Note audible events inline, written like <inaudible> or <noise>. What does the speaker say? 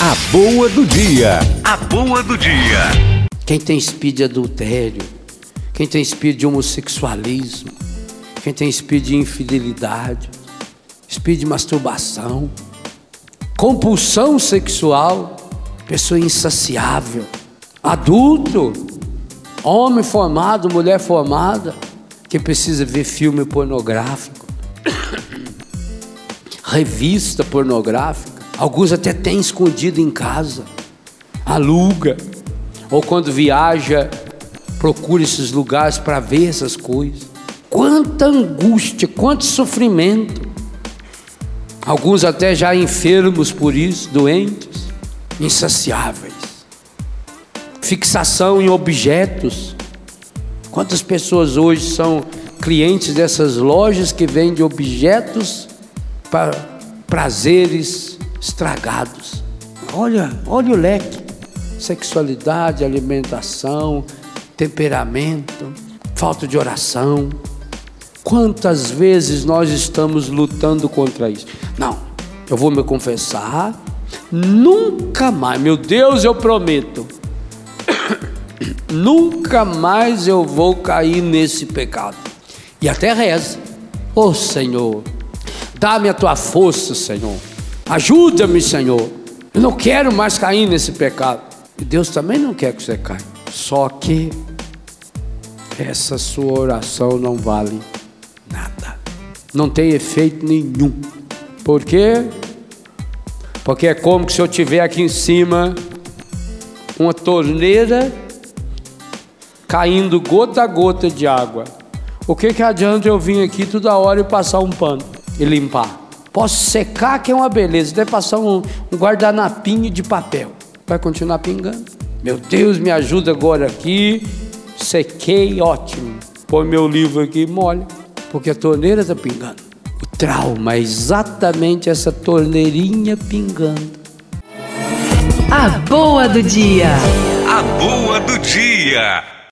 A boa do dia. A boa do dia. Quem tem espírito de adultério, quem tem espírito de homossexualismo, quem tem espírito de infidelidade, espírito de masturbação, compulsão sexual, pessoa insaciável, adulto, homem formado, mulher formada, que precisa ver filme pornográfico, <coughs> revista pornográfica, alguns até têm escondido em casa, aluga, ou quando viaja, procura esses lugares para ver essas coisas. Quanta angústia, quanto sofrimento. Alguns até já enfermos por isso, doentes, insaciáveis. Fixação em objetos. Quantas pessoas hoje são clientes dessas lojas que vendem objetos para prazeres estragados? Olha, olha o leque: sexualidade, alimentação, temperamento, falta de oração. Quantas vezes nós estamos lutando contra isso? Não, eu vou me confessar, nunca mais, meu Deus, eu prometo, <coughs> nunca mais eu vou cair nesse pecado. E até reza, ô oh, Senhor, dá-me a tua força, Senhor, ajuda-me, Senhor, eu não quero mais cair nesse pecado. E Deus também não quer que você caia, só que essa sua oração não vale não tem efeito nenhum. Por quê? Porque é como se eu tiver aqui em cima uma torneira caindo gota a gota de água. O que, que adianta eu vir aqui toda hora e passar um pano e limpar? Posso secar, que é uma beleza, até passar um, um guardanapinho de papel. Vai continuar pingando. Meu Deus, me ajuda agora aqui. Sequei, ótimo. Põe meu livro aqui e molha porque a torneira está pingando. O trauma é exatamente essa torneirinha pingando. A boa do dia. A boa do dia.